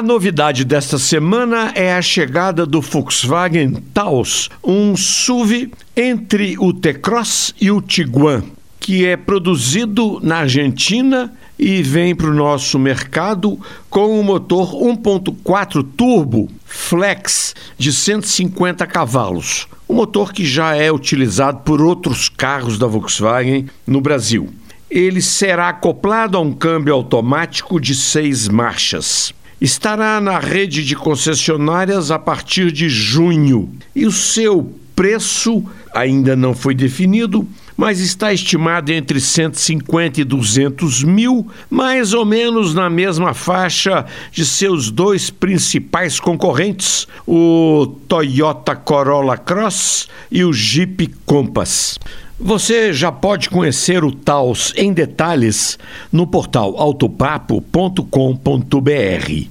A novidade desta semana é a chegada do Volkswagen Taos, um SUV entre o T-Cross e o Tiguan, que é produzido na Argentina e vem para o nosso mercado com um motor 1.4 turbo flex de 150 cavalos, um motor que já é utilizado por outros carros da Volkswagen no Brasil. Ele será acoplado a um câmbio automático de seis marchas estará na rede de concessionárias a partir de junho e o seu preço ainda não foi definido, mas está estimado entre 150 e 200 mil, mais ou menos na mesma faixa de seus dois principais concorrentes, o Toyota Corolla Cross e o Jeep Compass. Você já pode conhecer o Taos em detalhes no portal autopapo.com.br.